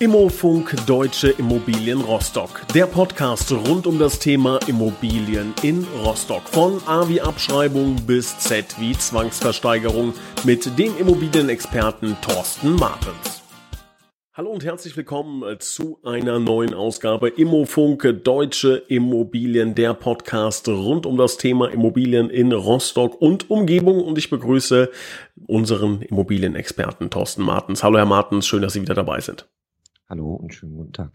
Immofunk Deutsche Immobilien Rostock. Der Podcast rund um das Thema Immobilien in Rostock. Von A wie Abschreibung bis Z wie Zwangsversteigerung mit dem Immobilienexperten Thorsten Martens. Hallo und herzlich willkommen zu einer neuen Ausgabe Immofunk Deutsche Immobilien, der Podcast rund um das Thema Immobilien in Rostock und Umgebung. Und ich begrüße unseren Immobilienexperten Thorsten Martens. Hallo Herr Martens, schön, dass Sie wieder dabei sind. Hallo und schönen guten Tag.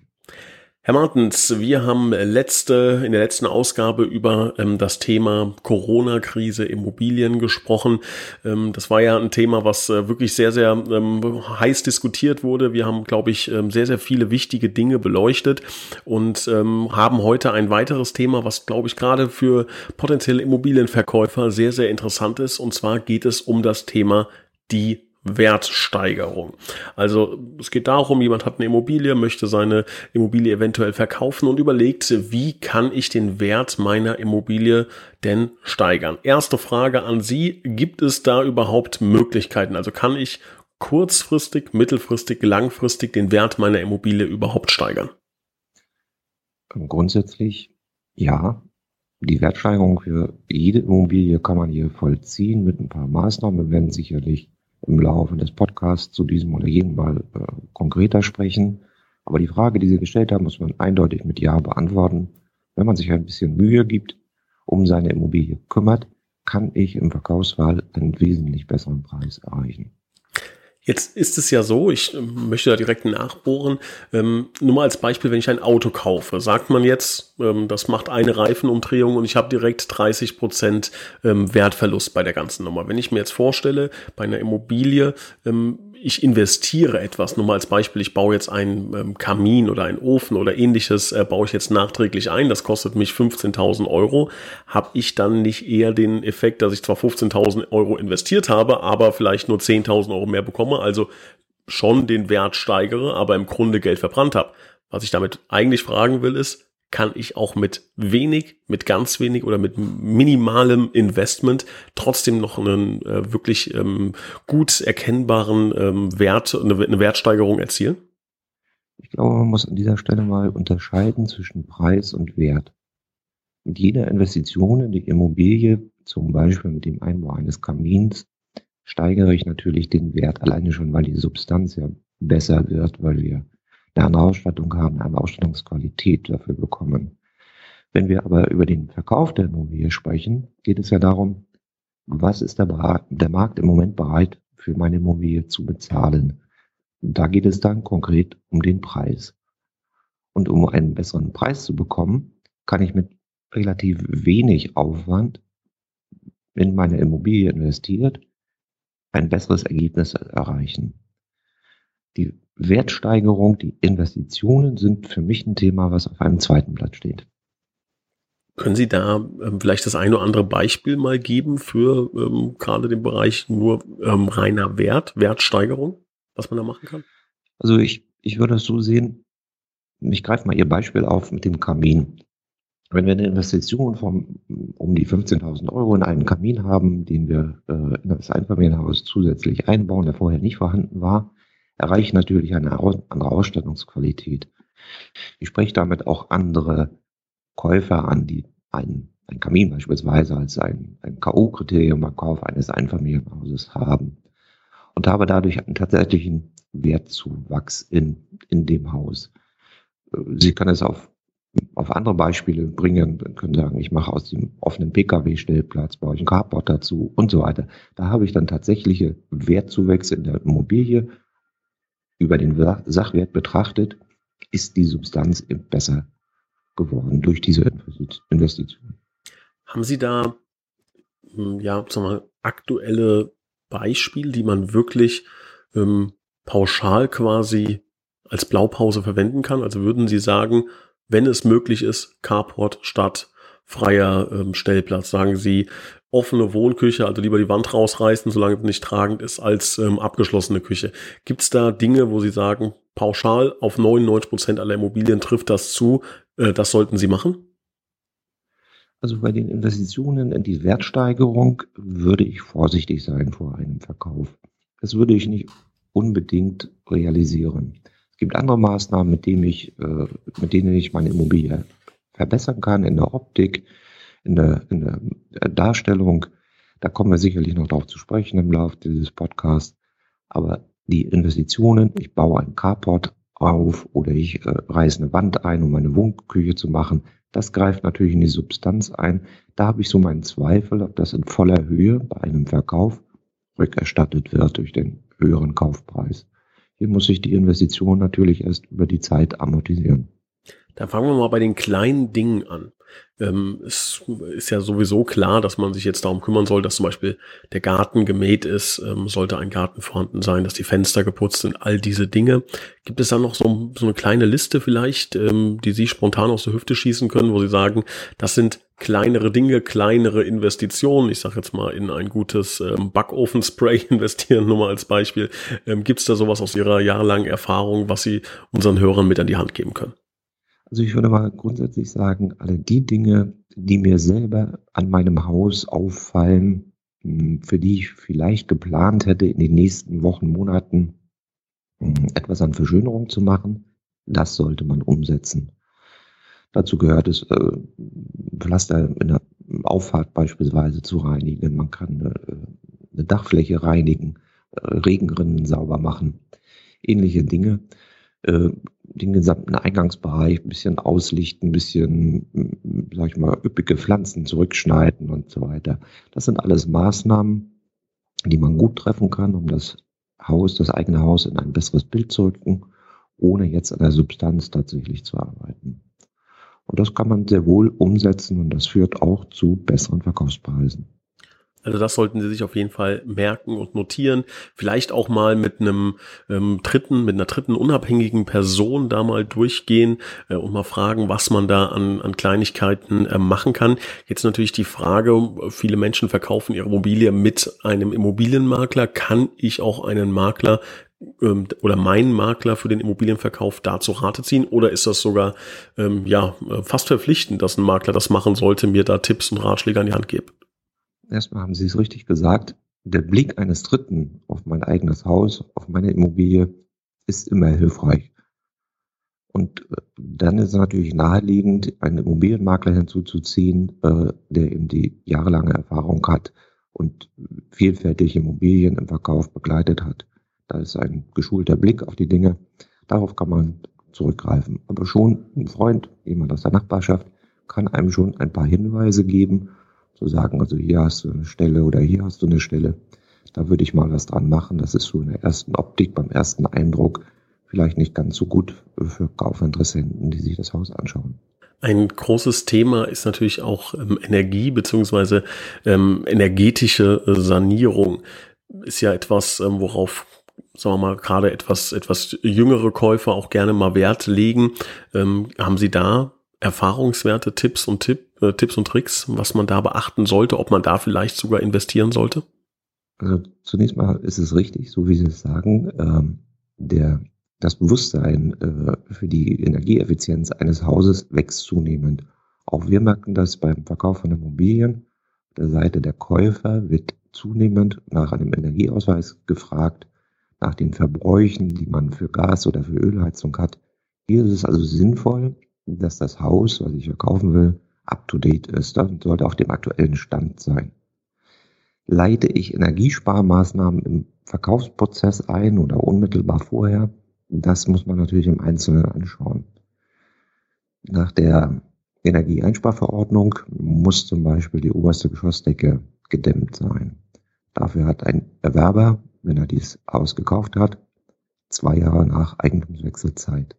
Herr Martens, wir haben letzte, in der letzten Ausgabe über ähm, das Thema Corona-Krise Immobilien gesprochen. Ähm, das war ja ein Thema, was äh, wirklich sehr, sehr ähm, heiß diskutiert wurde. Wir haben, glaube ich, ähm, sehr, sehr viele wichtige Dinge beleuchtet und ähm, haben heute ein weiteres Thema, was, glaube ich, gerade für potenzielle Immobilienverkäufer sehr, sehr interessant ist. Und zwar geht es um das Thema die Wertsteigerung. Also es geht darum, jemand hat eine Immobilie, möchte seine Immobilie eventuell verkaufen und überlegt, wie kann ich den Wert meiner Immobilie denn steigern? Erste Frage an Sie, gibt es da überhaupt Möglichkeiten? Also kann ich kurzfristig, mittelfristig, langfristig den Wert meiner Immobilie überhaupt steigern? Grundsätzlich ja. Die Wertsteigerung für jede Immobilie kann man hier vollziehen mit ein paar Maßnahmen. Wir werden sicherlich im Laufe des Podcasts zu diesem oder jenem Mal äh, konkreter sprechen. Aber die Frage, die Sie gestellt haben, muss man eindeutig mit Ja beantworten. Wenn man sich ein bisschen Mühe gibt, um seine Immobilie kümmert, kann ich im Verkaufswahl einen wesentlich besseren Preis erreichen. Jetzt ist es ja so, ich ähm, möchte da direkt nachbohren. Ähm, nur mal als Beispiel, wenn ich ein Auto kaufe, sagt man jetzt, ähm, das macht eine Reifenumdrehung und ich habe direkt 30 Prozent ähm, Wertverlust bei der ganzen Nummer. Wenn ich mir jetzt vorstelle, bei einer Immobilie, ähm, ich investiere etwas, nur mal als Beispiel, ich baue jetzt einen ähm, Kamin oder einen Ofen oder ähnliches, äh, baue ich jetzt nachträglich ein, das kostet mich 15.000 Euro, habe ich dann nicht eher den Effekt, dass ich zwar 15.000 Euro investiert habe, aber vielleicht nur 10.000 Euro mehr bekomme, also schon den Wert steigere, aber im Grunde Geld verbrannt habe. Was ich damit eigentlich fragen will, ist, kann ich auch mit wenig, mit ganz wenig oder mit minimalem Investment trotzdem noch einen äh, wirklich ähm, gut erkennbaren ähm, Wert, eine, eine Wertsteigerung erzielen? Ich glaube, man muss an dieser Stelle mal unterscheiden zwischen Preis und Wert. Mit jeder Investition in die Immobilie, zum Beispiel mit dem Einbau eines Kamins, steigere ich natürlich den Wert alleine schon, weil die Substanz ja besser wird, weil wir eine andere Ausstattung haben, eine Ausstattungsqualität dafür bekommen. Wenn wir aber über den Verkauf der Immobilie sprechen, geht es ja darum, was ist der, der Markt im Moment bereit für meine Immobilie zu bezahlen. Und da geht es dann konkret um den Preis. Und um einen besseren Preis zu bekommen, kann ich mit relativ wenig Aufwand in meine Immobilie investiert ein besseres Ergebnis erreichen. Die Wertsteigerung, die Investitionen sind für mich ein Thema, was auf einem zweiten Blatt steht. Können Sie da ähm, vielleicht das eine oder andere Beispiel mal geben für ähm, gerade den Bereich nur ähm, reiner Wert, Wertsteigerung, was man da machen kann? Also ich, ich würde es so sehen, ich greife mal Ihr Beispiel auf mit dem Kamin. Wenn wir eine Investition von um die 15.000 Euro in einen Kamin haben, den wir äh, in das Einfamilienhaus zusätzlich einbauen, der vorher nicht vorhanden war, erreichen natürlich eine andere Ausstattungsqualität. Ich spreche damit auch andere Käufer an, die ein, ein Kamin beispielsweise als ein, ein K.O.-Kriterium beim Kauf eines Einfamilienhauses haben und habe dadurch einen tatsächlichen Wertzuwachs in, in dem Haus. Sie können es auf, auf andere Beispiele bringen, können sagen, ich mache aus dem offenen Pkw-Stellplatz, baue ich ein Carport dazu und so weiter. Da habe ich dann tatsächliche Wertzuwächse in der Immobilie über den Sachwert betrachtet, ist die Substanz besser geworden durch diese Investition. Haben Sie da hm, ja, sagen wir, aktuelle Beispiele, die man wirklich ähm, pauschal quasi als Blaupause verwenden kann? Also würden Sie sagen, wenn es möglich ist, Carport statt freier ähm, Stellplatz, sagen Sie, offene Wohnküche, also lieber die Wand rausreißen, solange es nicht tragend ist, als ähm, abgeschlossene Küche. Gibt es da Dinge, wo Sie sagen, pauschal auf 99 Prozent aller Immobilien trifft das zu, äh, das sollten Sie machen? Also bei den Investitionen in die Wertsteigerung würde ich vorsichtig sein vor einem Verkauf. Das würde ich nicht unbedingt realisieren. Es gibt andere Maßnahmen, mit denen ich, äh, mit denen ich meine Immobilie verbessern kann in der Optik, in der, in der Darstellung. Da kommen wir sicherlich noch darauf zu sprechen im Laufe dieses Podcasts. Aber die Investitionen, ich baue einen Carport auf oder ich äh, reiße eine Wand ein, um meine Wohnküche zu machen, das greift natürlich in die Substanz ein. Da habe ich so meinen Zweifel, ob das in voller Höhe bei einem Verkauf rückerstattet wird durch den höheren Kaufpreis. Hier muss sich die Investition natürlich erst über die Zeit amortisieren. Dann fangen wir mal bei den kleinen Dingen an. Ähm, es ist ja sowieso klar, dass man sich jetzt darum kümmern soll, dass zum Beispiel der Garten gemäht ist, ähm, sollte ein Garten vorhanden sein, dass die Fenster geputzt sind, all diese Dinge. Gibt es da noch so, so eine kleine Liste vielleicht, ähm, die Sie spontan aus der Hüfte schießen können, wo Sie sagen, das sind kleinere Dinge, kleinere Investitionen. Ich sage jetzt mal in ein gutes ähm, Backofenspray investieren, nur mal als Beispiel. Ähm, Gibt es da sowas aus Ihrer jahrelangen Erfahrung, was Sie unseren Hörern mit an die Hand geben können? Also ich würde mal grundsätzlich sagen, alle die Dinge, die mir selber an meinem Haus auffallen, hm, für die ich vielleicht geplant hätte, in den nächsten Wochen, Monaten hm, etwas an Verschönerung zu machen, das sollte man umsetzen. Dazu gehört es, äh, Pflaster in der Auffahrt beispielsweise zu reinigen. Man kann äh, eine Dachfläche reinigen, äh, Regenrinnen sauber machen, ähnliche Dinge den gesamten Eingangsbereich ein bisschen auslichten, ein bisschen, sag ich mal, üppige Pflanzen zurückschneiden und so weiter. Das sind alles Maßnahmen, die man gut treffen kann, um das Haus, das eigene Haus in ein besseres Bild zu rücken, ohne jetzt an der Substanz tatsächlich zu arbeiten. Und das kann man sehr wohl umsetzen und das führt auch zu besseren Verkaufspreisen. Also das sollten Sie sich auf jeden Fall merken und notieren. Vielleicht auch mal mit einem ähm, dritten, mit einer dritten unabhängigen Person da mal durchgehen äh, und mal fragen, was man da an, an Kleinigkeiten äh, machen kann. Jetzt natürlich die Frage, viele Menschen verkaufen ihre Immobilie mit einem Immobilienmakler. Kann ich auch einen Makler ähm, oder meinen Makler für den Immobilienverkauf dazu Rate ziehen? Oder ist das sogar ähm, ja fast verpflichtend, dass ein Makler das machen sollte, mir da Tipps und Ratschläge an die Hand gibt? Erstmal haben Sie es richtig gesagt, der Blick eines Dritten auf mein eigenes Haus, auf meine Immobilie ist immer hilfreich. Und äh, dann ist es natürlich naheliegend, einen Immobilienmakler hinzuzuziehen, äh, der eben die jahrelange Erfahrung hat und vielfältige Immobilien im Verkauf begleitet hat. Da ist ein geschulter Blick auf die Dinge. Darauf kann man zurückgreifen. Aber schon ein Freund, jemand aus der Nachbarschaft, kann einem schon ein paar Hinweise geben zu sagen, also hier hast du eine Stelle oder hier hast du eine Stelle. Da würde ich mal was dran machen. Das ist so in der ersten Optik, beim ersten Eindruck vielleicht nicht ganz so gut für Kaufinteressenten, die sich das Haus anschauen. Ein großes Thema ist natürlich auch ähm, Energie beziehungsweise ähm, energetische äh, Sanierung. Ist ja etwas, ähm, worauf sagen wir mal, gerade etwas, etwas jüngere Käufer auch gerne mal Wert legen. Ähm, haben Sie da Erfahrungswerte, Tipps und Tipp, äh, Tipps und Tricks, was man da beachten sollte, ob man da vielleicht sogar investieren sollte? Also zunächst mal ist es richtig, so wie Sie es sagen, ähm, der, das Bewusstsein äh, für die Energieeffizienz eines Hauses wächst zunehmend. Auch wir merken das beim Verkauf von Immobilien. Auf der Seite der Käufer wird zunehmend nach einem Energieausweis gefragt, nach den Verbräuchen, die man für Gas oder für Ölheizung hat. Hier ist es also sinnvoll, dass das Haus, was ich verkaufen will, up-to-date ist. Das sollte auf dem aktuellen Stand sein. Leite ich Energiesparmaßnahmen im Verkaufsprozess ein oder unmittelbar vorher? Das muss man natürlich im Einzelnen anschauen. Nach der Energieeinsparverordnung muss zum Beispiel die oberste Geschossdecke gedämmt sein. Dafür hat ein Erwerber, wenn er dies ausgekauft hat, zwei Jahre nach Eigentumswechsel Zeit.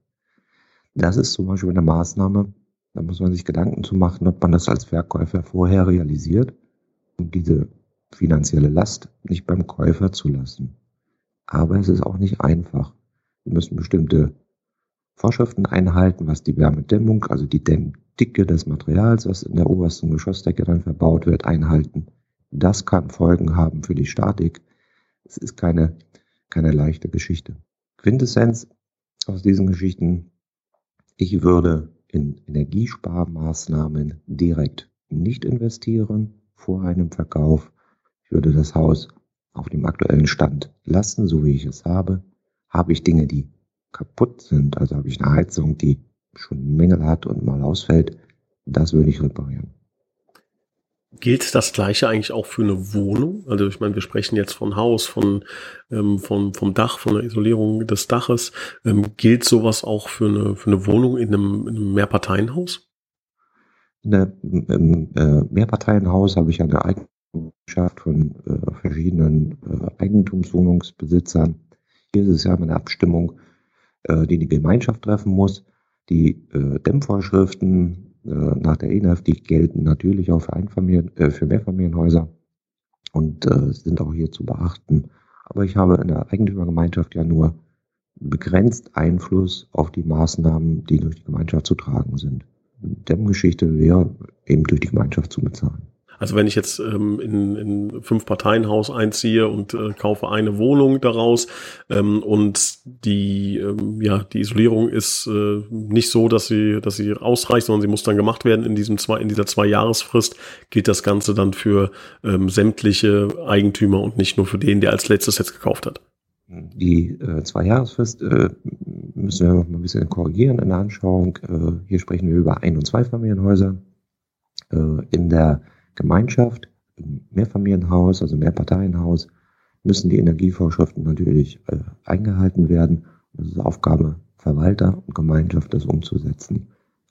Das ist zum Beispiel eine Maßnahme, da muss man sich Gedanken zu machen, ob man das als Verkäufer vorher realisiert, um diese finanzielle Last nicht beim Käufer zu lassen. Aber es ist auch nicht einfach. Wir müssen bestimmte Vorschriften einhalten, was die Wärmedämmung, also die Dämmdicke des Materials, was in der obersten Geschossdecke dann verbaut wird, einhalten. Das kann Folgen haben für die Statik. Es ist keine, keine leichte Geschichte. Quintessenz aus diesen Geschichten ich würde in Energiesparmaßnahmen direkt nicht investieren vor einem Verkauf. Ich würde das Haus auf dem aktuellen Stand lassen, so wie ich es habe. Habe ich Dinge, die kaputt sind, also habe ich eine Heizung, die schon Mängel hat und mal ausfällt, das würde ich reparieren. Gilt das Gleiche eigentlich auch für eine Wohnung? Also ich meine, wir sprechen jetzt von Haus, von, ähm, von vom Dach, von der Isolierung des Daches. Ähm, gilt sowas auch für eine, für eine Wohnung in einem, in einem Mehrparteienhaus? In einem äh, Mehrparteienhaus habe ich eine Eigenschaft von äh, verschiedenen äh, Eigentumswohnungsbesitzern. Hier ist es ja eine Abstimmung, äh, die die Gemeinschaft treffen muss. Die äh, Dämmvorschriften nach der ENF, die gelten natürlich auch für, Einfamilien, äh, für Mehrfamilienhäuser und äh, sind auch hier zu beachten. Aber ich habe in der Eigentümergemeinschaft ja nur begrenzt Einfluss auf die Maßnahmen, die durch die Gemeinschaft zu tragen sind. Dämmgeschichte wäre eben durch die Gemeinschaft zu bezahlen. Also wenn ich jetzt ähm, in, in fünf Parteien-Haus einziehe und äh, kaufe eine Wohnung daraus ähm, und die ähm, ja die Isolierung ist äh, nicht so, dass sie dass sie ausreicht, sondern sie muss dann gemacht werden in diesem zwei in dieser zwei Jahresfrist gilt das Ganze dann für ähm, sämtliche Eigentümer und nicht nur für den, der als letztes jetzt gekauft hat. Die äh, Zwei-Jahresfrist äh, müssen wir noch mal ein bisschen korrigieren in der Anschauung. Äh, hier sprechen wir über Ein- und Zweifamilienhäuser. Äh, in der Gemeinschaft, im Mehrfamilienhaus, also Mehrparteienhaus, müssen die Energievorschriften natürlich äh, eingehalten werden. Das ist Aufgabe Verwalter und Gemeinschaft, das umzusetzen.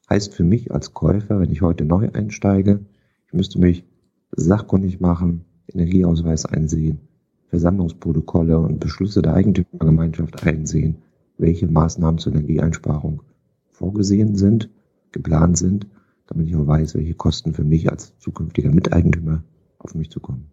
Heißt für mich als Käufer, wenn ich heute neu einsteige, ich müsste mich sachkundig machen, Energieausweis einsehen, Versammlungsprotokolle und Beschlüsse der Eigentümergemeinschaft einsehen, welche Maßnahmen zur Energieeinsparung vorgesehen sind, geplant sind damit ich auch weiß, welche Kosten für mich als zukünftiger Miteigentümer auf mich zukommen.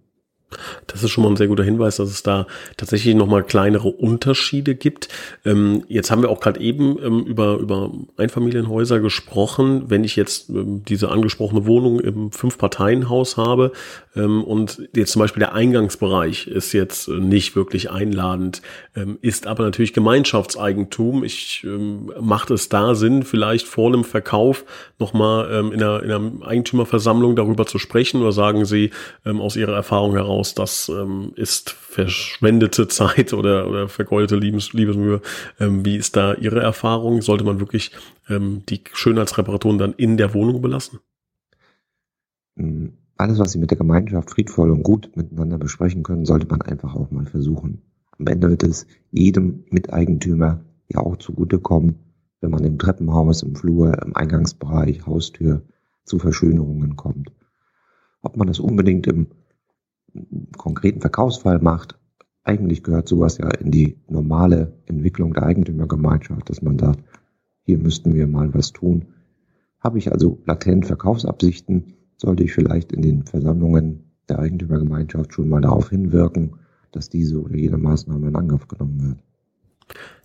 Das ist schon mal ein sehr guter Hinweis, dass es da tatsächlich nochmal kleinere Unterschiede gibt. Ähm, jetzt haben wir auch gerade eben ähm, über, über Einfamilienhäuser gesprochen. Wenn ich jetzt ähm, diese angesprochene Wohnung im Fünf-Parteien-Haus habe ähm, und jetzt zum Beispiel der Eingangsbereich ist jetzt nicht wirklich einladend, ähm, ist aber natürlich Gemeinschaftseigentum. Ich ähm, macht es da Sinn, vielleicht vor einem Verkauf nochmal ähm, in, einer, in einer Eigentümerversammlung darüber zu sprechen oder sagen Sie aus Ihrer Erfahrung heraus, aus, das ähm, ist verschwendete Zeit oder, oder vergeudete Liebes, Liebesmühe. Ähm, wie ist da Ihre Erfahrung? Sollte man wirklich ähm, die Schönheitsreparaturen dann in der Wohnung belassen? Mm, alles, was Sie mit der Gemeinschaft friedvoll und gut miteinander besprechen können, sollte man einfach auch mal versuchen. Am Ende wird es jedem Miteigentümer ja auch zugutekommen, wenn man im Treppenhaus, im Flur, im Eingangsbereich, Haustür zu Verschönerungen kommt. Ob man das unbedingt im konkreten Verkaufsfall macht, eigentlich gehört sowas ja in die normale Entwicklung der Eigentümergemeinschaft, dass man sagt, hier müssten wir mal was tun. Habe ich also latent Verkaufsabsichten, sollte ich vielleicht in den Versammlungen der Eigentümergemeinschaft schon mal darauf hinwirken, dass diese oder jene Maßnahme in Angriff genommen wird.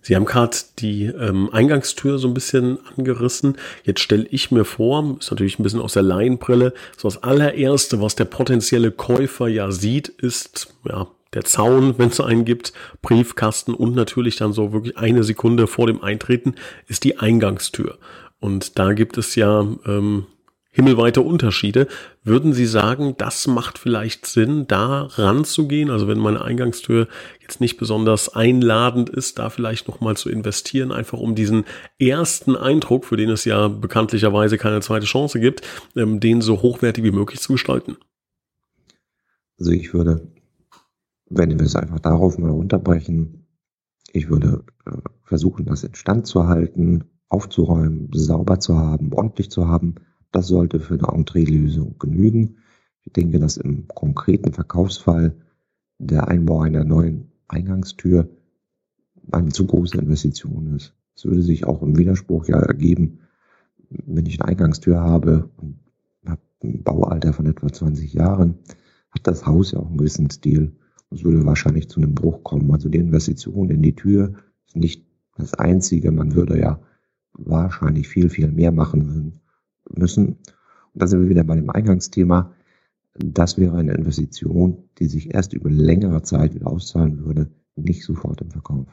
Sie haben gerade die ähm, Eingangstür so ein bisschen angerissen. Jetzt stelle ich mir vor, ist natürlich ein bisschen aus der Laienbrille, so das allererste, was der potenzielle Käufer ja sieht, ist ja der Zaun, wenn es einen gibt, Briefkasten und natürlich dann so wirklich eine Sekunde vor dem Eintreten ist die Eingangstür. Und da gibt es ja ähm, himmelweite Unterschiede. Würden Sie sagen, das macht vielleicht Sinn, da ranzugehen? Also wenn meine Eingangstür jetzt nicht besonders einladend ist, da vielleicht nochmal zu investieren, einfach um diesen ersten Eindruck, für den es ja bekanntlicherweise keine zweite Chance gibt, ähm, den so hochwertig wie möglich zu gestalten. Also ich würde, wenn wir es einfach darauf mal unterbrechen, ich würde äh, versuchen, das in Stand zu halten, aufzuräumen, sauber zu haben, ordentlich zu haben das sollte für eine Entree-Lösung genügen. Ich denke, dass im konkreten Verkaufsfall der Einbau einer neuen Eingangstür eine zu große Investition ist. Es würde sich auch im Widerspruch ja ergeben, wenn ich eine Eingangstür habe und habe ein Baualter von etwa 20 Jahren, hat das Haus ja auch einen gewissen Stil. Es würde wahrscheinlich zu einem Bruch kommen. Also die Investition in die Tür ist nicht das Einzige. Man würde ja wahrscheinlich viel, viel mehr machen müssen. Und da sind wir wieder bei dem Eingangsthema. Das wäre eine Investition, die sich erst über längere Zeit wieder auszahlen würde, nicht sofort im Verkauf.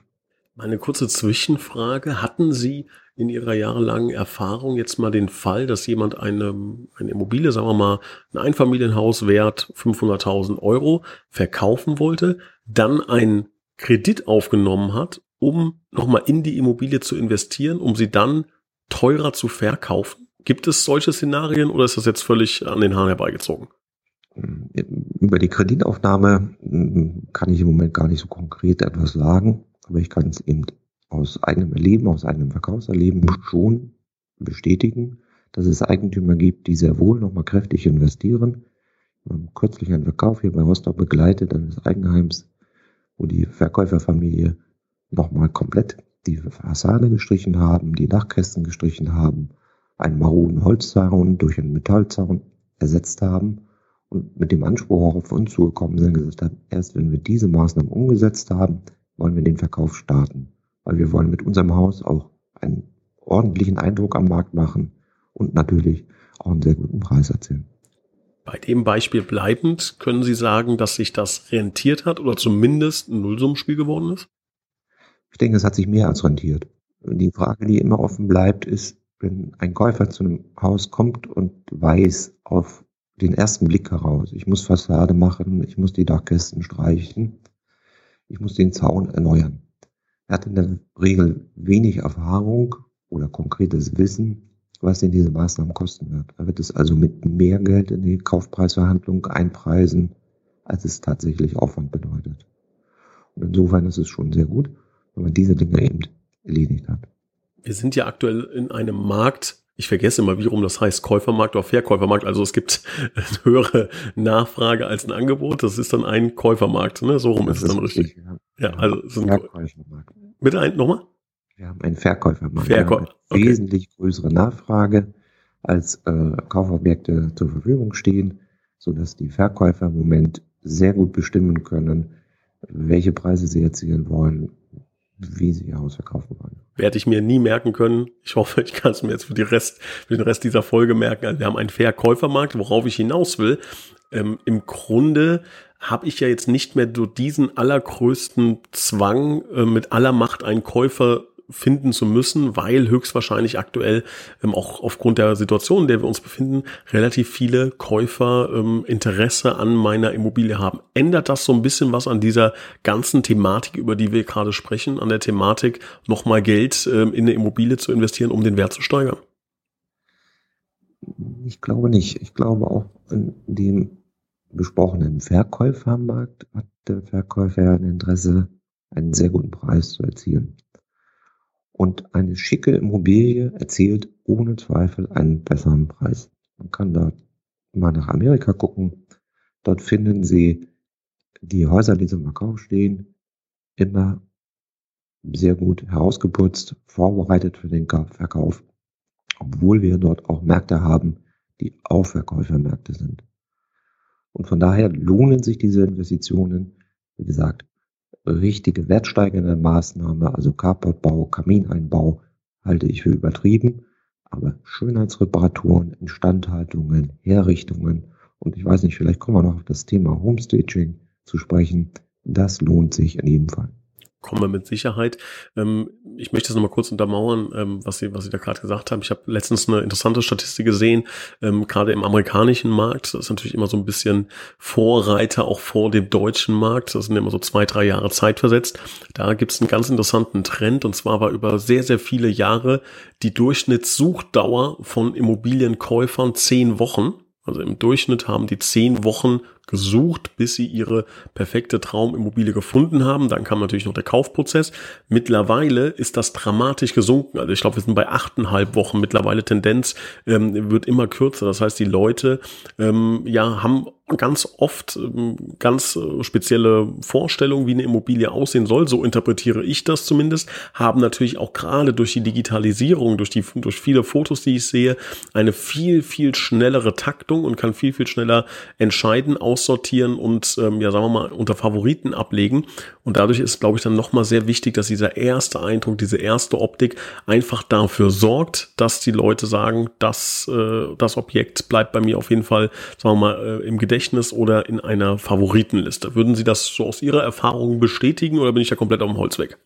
Meine kurze Zwischenfrage. Hatten Sie in Ihrer jahrelangen Erfahrung jetzt mal den Fall, dass jemand eine, eine Immobilie, sagen wir mal, ein Einfamilienhaus wert 500.000 Euro verkaufen wollte, dann einen Kredit aufgenommen hat um nochmal in die Immobilie zu investieren, um sie dann teurer zu verkaufen? Gibt es solche Szenarien oder ist das jetzt völlig an den Haaren herbeigezogen? Über die Kreditaufnahme hm, kann ich im Moment gar nicht so konkret etwas sagen, aber ich kann es eben aus eigenem Erleben, aus eigenem Verkaufserleben schon bestätigen, dass es Eigentümer gibt, die sehr wohl nochmal kräftig investieren. Wir haben kürzlich einen Verkauf hier bei Rostock begleitet, eines Eigenheims, wo die Verkäuferfamilie nochmal komplett die Fassade gestrichen haben, die Dachkästen gestrichen haben, einen maroden Holzzaun durch einen Metallzaun ersetzt haben und mit dem Anspruch auch auf uns zugekommen sind, gesagt haben, erst wenn wir diese Maßnahmen umgesetzt haben, wollen wir den Verkauf starten. Weil wir wollen mit unserem Haus auch einen ordentlichen Eindruck am Markt machen und natürlich auch einen sehr guten Preis erzielen. Bei dem Beispiel bleibend, können Sie sagen, dass sich das rentiert hat oder zumindest ein Nullsummenspiel geworden ist? Ich denke, es hat sich mehr als rentiert. Die Frage, die immer offen bleibt, ist, wenn ein Käufer zu einem Haus kommt und weiß auf den ersten Blick heraus, ich muss Fassade machen, ich muss die Dachkästen streichen, ich muss den Zaun erneuern. Er hat in der Regel wenig Erfahrung oder konkretes Wissen, was denn diese Maßnahmen kosten wird. Er wird es also mit mehr Geld in die Kaufpreisverhandlung einpreisen, als es tatsächlich Aufwand bedeutet. Und insofern ist es schon sehr gut, wenn man diese Dinge eben erledigt hat. Wir sind ja aktuell in einem Markt, ich vergesse immer, wie rum das heißt, Käufermarkt oder Verkäufermarkt. Also es gibt eine höhere Nachfrage als ein Angebot. Das ist dann ein Käufermarkt. Ne? So rum das ist es dann richtig. richtig. Ja, ja also es ist ein Verkäufermarkt. Bitte ein, nochmal? Wir haben einen Verkäufermarkt. Verkäu okay. Wesentlich größere Nachfrage als äh, Kaufobjekte zur Verfügung stehen, so dass die Verkäufer im Moment sehr gut bestimmen können, welche Preise sie erzielen wollen, wie sie ihr Haus verkaufen wollen. Werde ich mir nie merken können. Ich hoffe, ich kann es mir jetzt für, die Rest, für den Rest dieser Folge merken. Also wir haben einen Verkäufermarkt, worauf ich hinaus will. Ähm, Im Grunde habe ich ja jetzt nicht mehr so diesen allergrößten Zwang, äh, mit aller Macht einen Käufer finden zu müssen, weil höchstwahrscheinlich aktuell ähm, auch aufgrund der Situation, in der wir uns befinden, relativ viele Käufer ähm, Interesse an meiner Immobilie haben. Ändert das so ein bisschen was an dieser ganzen Thematik, über die wir gerade sprechen, an der Thematik, nochmal Geld ähm, in eine Immobilie zu investieren, um den Wert zu steigern? Ich glaube nicht. Ich glaube auch in dem besprochenen Verkäufermarkt hat der Verkäufer ein Interesse, einen sehr guten Preis zu erzielen. Und eine schicke Immobilie erzielt ohne Zweifel einen besseren Preis. Man kann da mal nach Amerika gucken. Dort finden Sie die Häuser, die zum Verkauf stehen, immer sehr gut herausgeputzt, vorbereitet für den Verkauf, obwohl wir dort auch Märkte haben, die auch Verkäufermärkte sind. Und von daher lohnen sich diese Investitionen, wie gesagt, richtige wertsteigernde Maßnahme, also Carportbau, Kamineinbau, halte ich für übertrieben. Aber Schönheitsreparaturen, Instandhaltungen, Herrichtungen und ich weiß nicht, vielleicht kommen wir noch auf das Thema Homestaging zu sprechen. Das lohnt sich in jedem Fall kommen wir mit Sicherheit. Ähm, ich möchte das nochmal kurz untermauern, ähm, was Sie, was Sie da gerade gesagt haben. Ich habe letztens eine interessante Statistik gesehen, ähm, gerade im amerikanischen Markt. Das ist natürlich immer so ein bisschen Vorreiter auch vor dem deutschen Markt. Das sind immer so zwei, drei Jahre Zeit versetzt. Da gibt es einen ganz interessanten Trend und zwar war über sehr, sehr viele Jahre die Durchschnittssuchdauer von Immobilienkäufern zehn Wochen. Also im Durchschnitt haben die zehn Wochen gesucht, bis sie ihre perfekte Traumimmobilie gefunden haben. Dann kam natürlich noch der Kaufprozess. Mittlerweile ist das dramatisch gesunken. Also ich glaube, wir sind bei achteinhalb Wochen mittlerweile. Tendenz ähm, wird immer kürzer. Das heißt, die Leute ähm, ja haben ganz oft ähm, ganz äh, spezielle Vorstellungen, wie eine Immobilie aussehen soll. So interpretiere ich das zumindest. Haben natürlich auch gerade durch die Digitalisierung, durch die durch viele Fotos, die ich sehe, eine viel viel schnellere Taktung und kann viel viel schneller entscheiden aus aussortieren und ähm, ja, sagen wir mal, unter Favoriten ablegen. Und dadurch ist, glaube ich, dann nochmal sehr wichtig, dass dieser erste Eindruck, diese erste Optik einfach dafür sorgt, dass die Leute sagen, dass äh, das Objekt bleibt bei mir auf jeden Fall, sagen wir mal, äh, im Gedächtnis oder in einer Favoritenliste. Würden Sie das so aus Ihrer Erfahrung bestätigen oder bin ich da komplett auf dem Holz weg?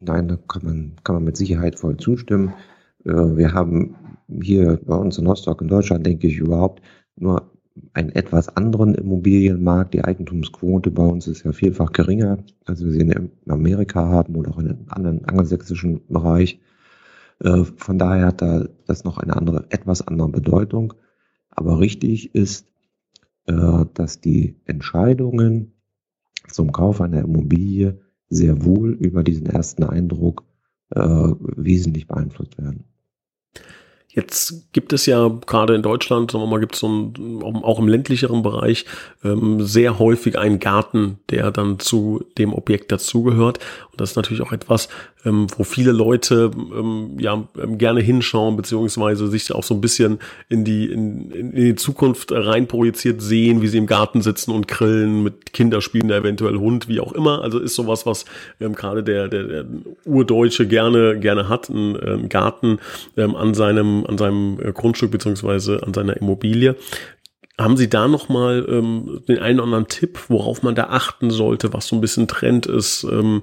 Nein, da kann man, kann man mit Sicherheit voll zustimmen. Äh, wir haben hier bei uns in Rostock in Deutschland, denke ich, überhaupt nur einen etwas anderen Immobilienmarkt. Die Eigentumsquote bei uns ist ja vielfach geringer, als wir sie in Amerika haben oder auch in einem anderen angelsächsischen Bereich. Äh, von daher hat da das noch eine andere, etwas andere Bedeutung. Aber richtig ist, dass die Entscheidungen zum Kauf einer Immobilie sehr wohl über diesen ersten Eindruck äh, wesentlich beeinflusst werden. Jetzt gibt es ja gerade in Deutschland, sagen wir mal, gibt es so ein, auch im ländlicheren Bereich ähm, sehr häufig einen Garten, der dann zu dem Objekt dazugehört. Und das ist natürlich auch etwas, ähm, wo viele Leute ähm, ja ähm, gerne hinschauen, beziehungsweise sich auch so ein bisschen in die, in, in die Zukunft rein projiziert sehen, wie sie im Garten sitzen und grillen, mit Kinderspielen, eventuell Hund, wie auch immer. Also ist sowas, was ähm, gerade der, der, der Urdeutsche gerne, gerne hat, einen, einen Garten ähm, an seinem, an seinem äh, Grundstück beziehungsweise an seiner Immobilie. Haben Sie da nochmal ähm, den einen oder anderen Tipp, worauf man da achten sollte, was so ein bisschen Trend ist? Ähm,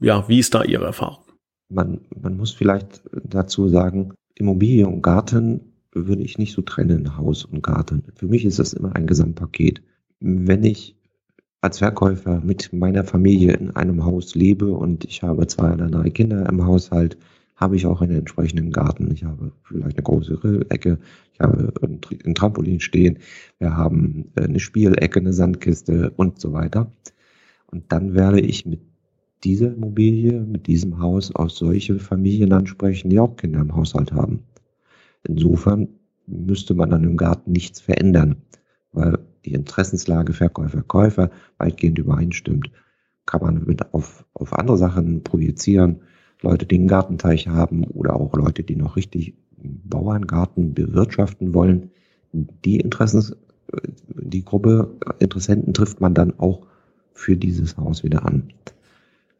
ja, wie ist da Ihre Erfahrung? Man, man muss vielleicht dazu sagen, Immobilie und Garten würde ich nicht so trennen, Haus und Garten. Für mich ist das immer ein Gesamtpaket. Wenn ich als Verkäufer mit meiner Familie in einem Haus lebe und ich habe zwei oder drei Kinder im Haushalt, habe ich auch einen entsprechenden Garten. Ich habe vielleicht eine große Grillecke, ich habe ein Trampolin stehen, wir haben eine Spielecke, eine Sandkiste und so weiter. Und dann werde ich mit dieser Immobilie, mit diesem Haus auch solche Familien ansprechen, die auch Kinder im Haushalt haben. Insofern müsste man dann im Garten nichts verändern, weil die Interessenslage Verkäufer, Käufer weitgehend übereinstimmt. Kann man mit auf, auf andere Sachen projizieren. Leute, die einen Gartenteich haben oder auch Leute, die noch richtig Bauerngarten bewirtschaften wollen. Die Interessens, die Gruppe Interessenten trifft man dann auch für dieses Haus wieder an.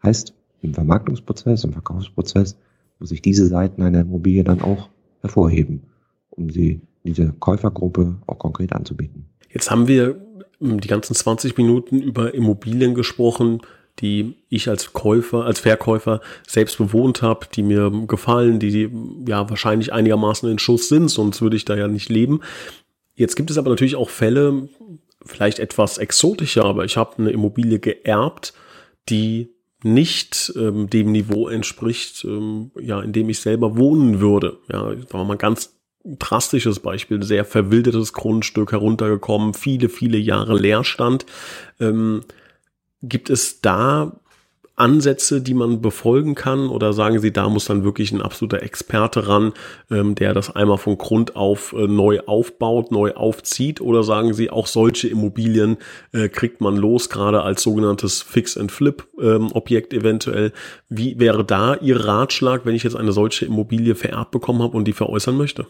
Heißt, im Vermarktungsprozess, im Verkaufsprozess muss ich diese Seiten einer Immobilie dann auch hervorheben, um sie diese Käufergruppe auch konkret anzubieten. Jetzt haben wir die ganzen 20 Minuten über Immobilien gesprochen, die ich als Käufer, als Verkäufer selbst bewohnt habe, die mir gefallen, die ja wahrscheinlich einigermaßen in Schuss sind, sonst würde ich da ja nicht leben. Jetzt gibt es aber natürlich auch Fälle, vielleicht etwas exotischer, aber ich habe eine Immobilie geerbt, die nicht ähm, dem Niveau entspricht, ähm, ja, in dem ich selber wohnen würde. Ja, da war mal ganz drastisches Beispiel, sehr verwildertes Grundstück heruntergekommen, viele, viele Jahre Leerstand. Ähm, gibt es da Ansätze, die man befolgen kann? Oder sagen Sie, da muss dann wirklich ein absoluter Experte ran, ähm, der das einmal von Grund auf äh, neu aufbaut, neu aufzieht? Oder sagen Sie, auch solche Immobilien äh, kriegt man los, gerade als sogenanntes Fix-and-Flip-Objekt ähm, eventuell? Wie wäre da Ihr Ratschlag, wenn ich jetzt eine solche Immobilie vererbt bekommen habe und die veräußern möchte?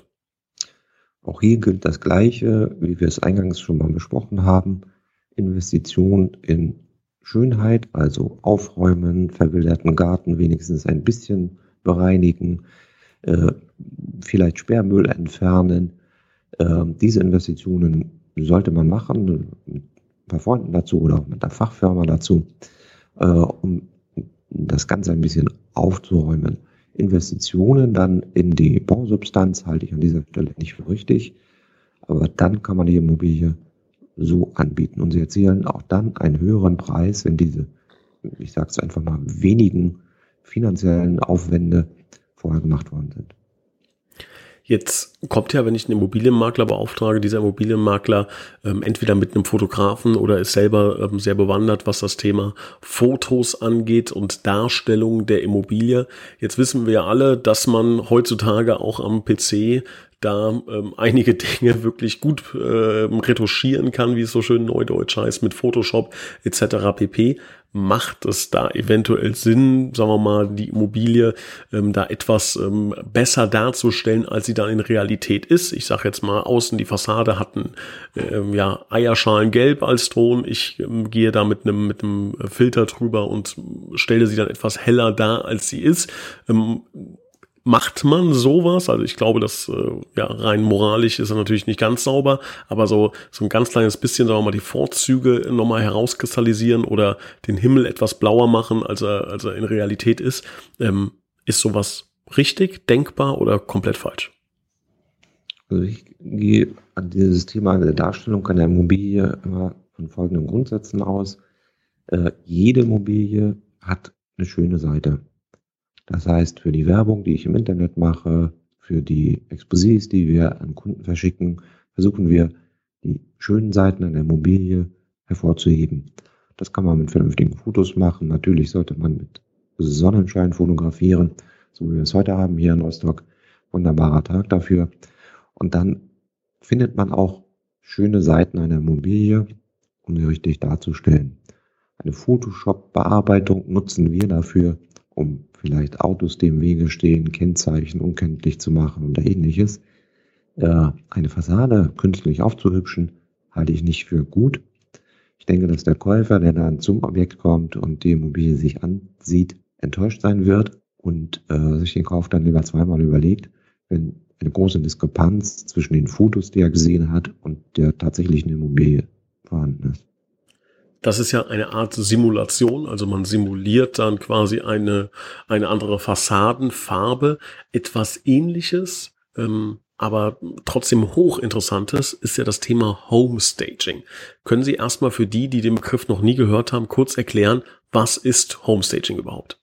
Auch hier gilt das Gleiche, wie wir es eingangs schon mal besprochen haben. Investition in Schönheit, also aufräumen, verwilderten Garten wenigstens ein bisschen bereinigen, äh, vielleicht Sperrmüll entfernen. Äh, diese Investitionen sollte man machen, mit ein paar Freunden dazu oder mit einer Fachfirma dazu, äh, um das Ganze ein bisschen aufzuräumen. Investitionen dann in die Bausubstanz halte ich an dieser Stelle nicht für richtig, aber dann kann man die Immobilie so anbieten. Und sie erzielen auch dann einen höheren Preis, wenn diese, ich sage es einfach mal, wenigen finanziellen Aufwände vorher gemacht worden sind. Jetzt kommt ja, wenn ich einen Immobilienmakler beauftrage, dieser Immobilienmakler ähm, entweder mit einem Fotografen oder ist selber ähm, sehr bewandert, was das Thema Fotos angeht und Darstellung der Immobilie. Jetzt wissen wir alle, dass man heutzutage auch am PC da ähm, einige Dinge wirklich gut äh, retuschieren kann, wie es so schön neudeutsch heißt, mit Photoshop etc. pp. Macht es da eventuell Sinn, sagen wir mal, die Immobilie ähm, da etwas ähm, besser darzustellen, als sie dann in Realität ist? Ich sage jetzt mal, außen die Fassade hat ein ähm, ja, Eierschalengelb als Ton. Ich ähm, gehe da mit einem mit einem Filter drüber und stelle sie dann etwas heller dar, als sie ist. Ähm, macht man sowas? Also ich glaube, dass äh, ja rein moralisch ist er natürlich nicht ganz sauber, aber so so ein ganz kleines bisschen, sagen wir mal, die Vorzüge nochmal herauskristallisieren oder den Himmel etwas blauer machen, als er als er in Realität ist, ähm, ist sowas richtig, denkbar oder komplett falsch? Also ich gehe an dieses Thema der Darstellung einer Immobilie immer von folgenden Grundsätzen aus. Äh, jede Immobilie hat eine schöne Seite. Das heißt, für die Werbung, die ich im Internet mache, für die Exposés, die wir an Kunden verschicken, versuchen wir, die schönen Seiten einer Immobilie hervorzuheben. Das kann man mit vernünftigen Fotos machen. Natürlich sollte man mit Sonnenschein fotografieren, so wie wir es heute haben hier in Rostock. Wunderbarer Tag dafür. Und dann findet man auch schöne Seiten einer Immobilie, um sie richtig darzustellen. Eine Photoshop-Bearbeitung nutzen wir dafür, um vielleicht Autos, die im Wege stehen, Kennzeichen unkenntlich zu machen oder ähnliches. Äh, eine Fassade künstlich aufzuhübschen, halte ich nicht für gut. Ich denke, dass der Käufer, der dann zum Objekt kommt und die Immobilie sich ansieht, enttäuscht sein wird und äh, sich den Kauf dann lieber zweimal überlegt, wenn eine große Diskrepanz zwischen den Fotos, die er gesehen hat, und der tatsächlichen Immobilie vorhanden ist. Das ist ja eine Art Simulation, also man simuliert dann quasi eine, eine andere Fassadenfarbe. Etwas ähnliches, ähm, aber trotzdem hochinteressantes ist ja das Thema Homestaging. Können Sie erstmal für die, die den Begriff noch nie gehört haben, kurz erklären, was ist Homestaging überhaupt?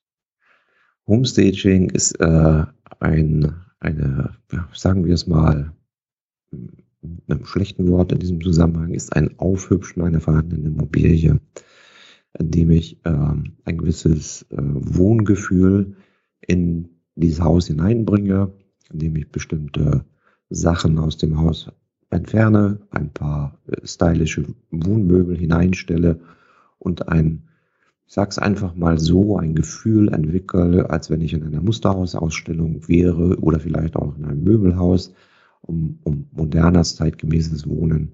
Homestaging ist äh, ein, eine, sagen wir es mal, mit einem schlechten Wort in diesem Zusammenhang ist ein Aufhübschen einer vorhandenen Immobilie, indem ich äh, ein gewisses äh, Wohngefühl in dieses Haus hineinbringe, indem ich bestimmte Sachen aus dem Haus entferne, ein paar äh, stylische Wohnmöbel hineinstelle und ein, ich sag's einfach mal so, ein Gefühl entwickle, als wenn ich in einer Musterhausausstellung wäre oder vielleicht auch in einem Möbelhaus um, um modernes, zeitgemäßes Wohnen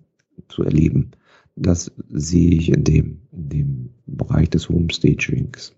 zu erleben. Das sehe ich in dem, in dem Bereich des Homestagings.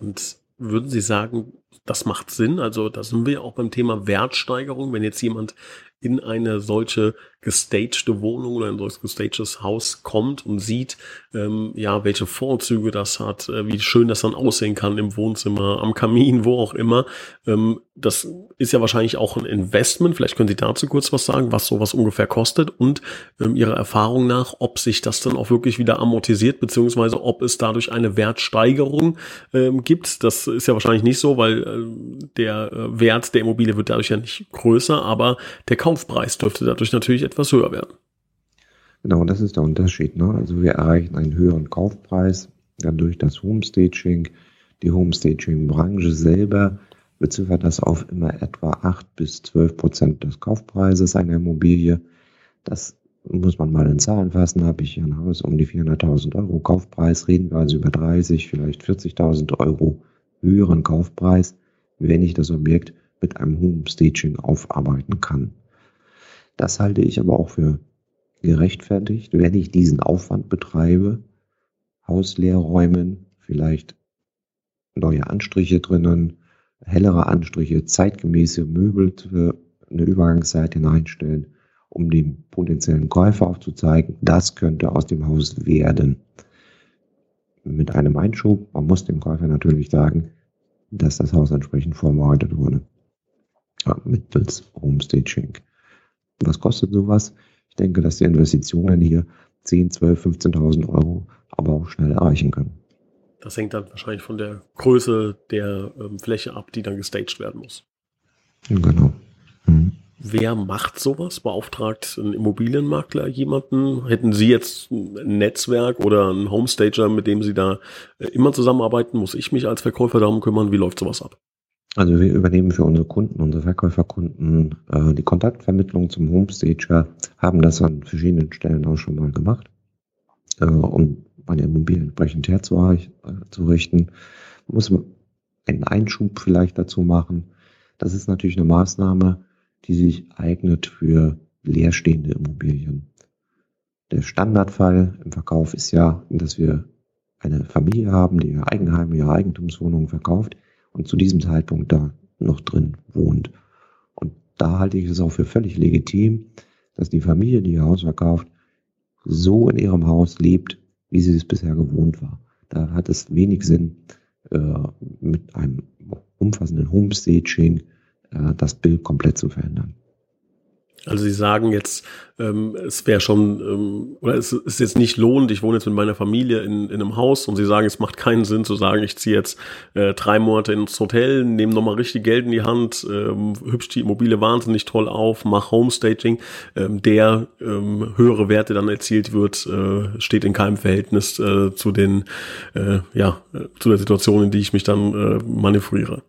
Und würden Sie sagen, das macht Sinn? Also da sind wir auch beim Thema Wertsteigerung. Wenn jetzt jemand in eine solche gestagte Wohnung oder ein solches gestagedes Haus kommt und sieht, ähm, ja, welche Vorzüge das hat, äh, wie schön das dann aussehen kann im Wohnzimmer, am Kamin, wo auch immer. Ähm, das ist ja wahrscheinlich auch ein Investment. Vielleicht können Sie dazu kurz was sagen, was sowas ungefähr kostet und ähm, Ihrer Erfahrung nach, ob sich das dann auch wirklich wieder amortisiert, beziehungsweise ob es dadurch eine Wertsteigerung ähm, gibt. Das ist ja wahrscheinlich nicht so, weil äh, der äh, Wert der Immobilie wird dadurch ja nicht größer, aber der Kaufpreis dürfte dadurch natürlich etwas höher werden. Genau, das ist der Unterschied. Ne? Also wir erreichen einen höheren Kaufpreis dadurch das Homestaging. Die Homestaging-Branche selber beziffert das auf immer etwa 8 bis 12 Prozent des Kaufpreises einer Immobilie. Das muss man mal in Zahlen fassen. Habe ich hier ein Haus um die 400.000 Euro Kaufpreis, reden wir also über 30, vielleicht 40.000 Euro höheren Kaufpreis, wenn ich das Objekt mit einem Homestaging aufarbeiten kann. Das halte ich aber auch für gerechtfertigt, wenn ich diesen Aufwand betreibe, Haus vielleicht neue Anstriche drinnen, hellere Anstriche, zeitgemäße Möbel für eine Übergangszeit hineinstellen, um dem potenziellen Käufer aufzuzeigen, das könnte aus dem Haus werden. Mit einem Einschub, man muss dem Käufer natürlich sagen, dass das Haus entsprechend vorbereitet wurde. Ja, mittels Homestaging. Was kostet sowas? Ich denke, dass die Investitionen hier 10, 12, 15.000 Euro aber auch schnell erreichen können. Das hängt dann wahrscheinlich von der Größe der ähm, Fläche ab, die dann gestaged werden muss. Genau. Mhm. Wer macht sowas? Beauftragt ein Immobilienmakler jemanden? Hätten Sie jetzt ein Netzwerk oder einen Homestager, mit dem Sie da äh, immer zusammenarbeiten? Muss ich mich als Verkäufer darum kümmern? Wie läuft sowas ab? Also wir übernehmen für unsere Kunden, unsere Verkäuferkunden äh, die Kontaktvermittlung zum Homestager, haben das an verschiedenen Stellen auch schon mal gemacht, äh, um meine Immobilien entsprechend herzurichten. Muss man einen Einschub vielleicht dazu machen. Das ist natürlich eine Maßnahme, die sich eignet für leerstehende Immobilien. Der Standardfall im Verkauf ist ja, dass wir eine Familie haben, die ihr Eigenheim, ihre Eigentumswohnung verkauft und zu diesem Zeitpunkt da noch drin wohnt. Und da halte ich es auch für völlig legitim, dass die Familie, die ihr Haus verkauft, so in ihrem Haus lebt, wie sie es bisher gewohnt war. Da hat es wenig Sinn, äh, mit einem umfassenden Homestaging das Bild komplett zu verändern. Also Sie sagen jetzt, ähm, es wäre schon, ähm, oder es ist jetzt nicht lohnend, ich wohne jetzt mit meiner Familie in, in einem Haus und Sie sagen, es macht keinen Sinn zu sagen, ich ziehe jetzt äh, drei Monate ins Hotel, nehme nochmal richtig Geld in die Hand, ähm, hübsch die Immobilie wahnsinnig toll auf, mach Homestaging, ähm, der ähm, höhere Werte dann erzielt wird, äh, steht in keinem Verhältnis äh, zu den, äh, ja, äh, zu der Situation, in die ich mich dann äh, manövriere.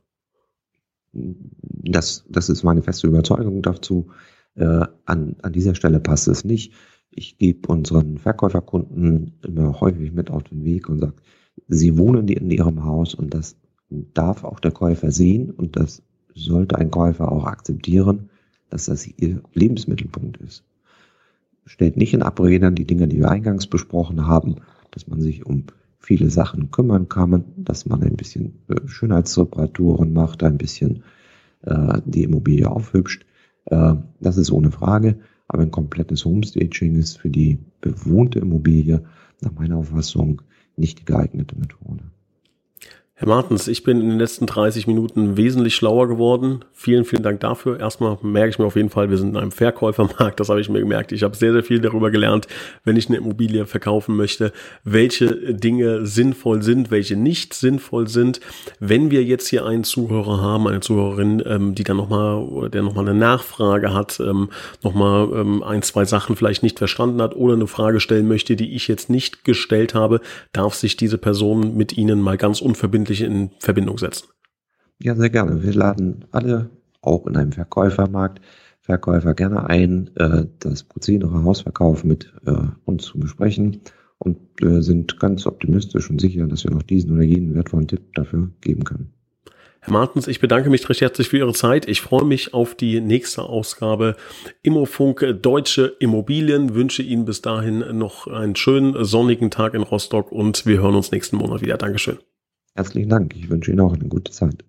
Das, das ist meine feste Überzeugung dazu. Äh, an, an dieser Stelle passt es nicht. Ich gebe unseren Verkäuferkunden immer häufig mit auf den Weg und sage, sie wohnen in ihrem Haus und das darf auch der Käufer sehen und das sollte ein Käufer auch akzeptieren, dass das ihr Lebensmittelpunkt ist. Stellt nicht in Abrede die Dinge, die wir eingangs besprochen haben, dass man sich um viele Sachen kümmern kann, dass man ein bisschen äh, Schönheitsreparaturen macht, ein bisschen äh, die Immobilie aufhübscht. Äh, das ist ohne Frage. Aber ein komplettes Homestaging ist für die bewohnte Immobilie nach meiner Auffassung nicht die geeignete Methode. Herr Martens, ich bin in den letzten 30 Minuten wesentlich schlauer geworden. Vielen, vielen Dank dafür. Erstmal merke ich mir auf jeden Fall, wir sind in einem Verkäufermarkt. Das habe ich mir gemerkt. Ich habe sehr, sehr viel darüber gelernt, wenn ich eine Immobilie verkaufen möchte, welche Dinge sinnvoll sind, welche nicht sinnvoll sind. Wenn wir jetzt hier einen Zuhörer haben, eine Zuhörerin, ähm, die dann nochmal, der nochmal eine Nachfrage hat, ähm, nochmal ähm, ein, zwei Sachen vielleicht nicht verstanden hat oder eine Frage stellen möchte, die ich jetzt nicht gestellt habe, darf sich diese Person mit Ihnen mal ganz unverbindlich verbindlich in Verbindung setzen? Ja, sehr gerne. Wir laden alle, auch in einem Verkäufermarkt, Verkäufer gerne ein, äh, das Prozedere Hausverkauf mit äh, uns zu besprechen und äh, sind ganz optimistisch und sicher, dass wir noch diesen oder jenen wertvollen Tipp dafür geben können. Herr Martens, ich bedanke mich recht herzlich für Ihre Zeit. Ich freue mich auf die nächste Ausgabe Immofunk Deutsche Immobilien. Wünsche Ihnen bis dahin noch einen schönen sonnigen Tag in Rostock und wir hören uns nächsten Monat wieder. Dankeschön. Herzlichen Dank. Ich wünsche Ihnen auch eine gute Zeit.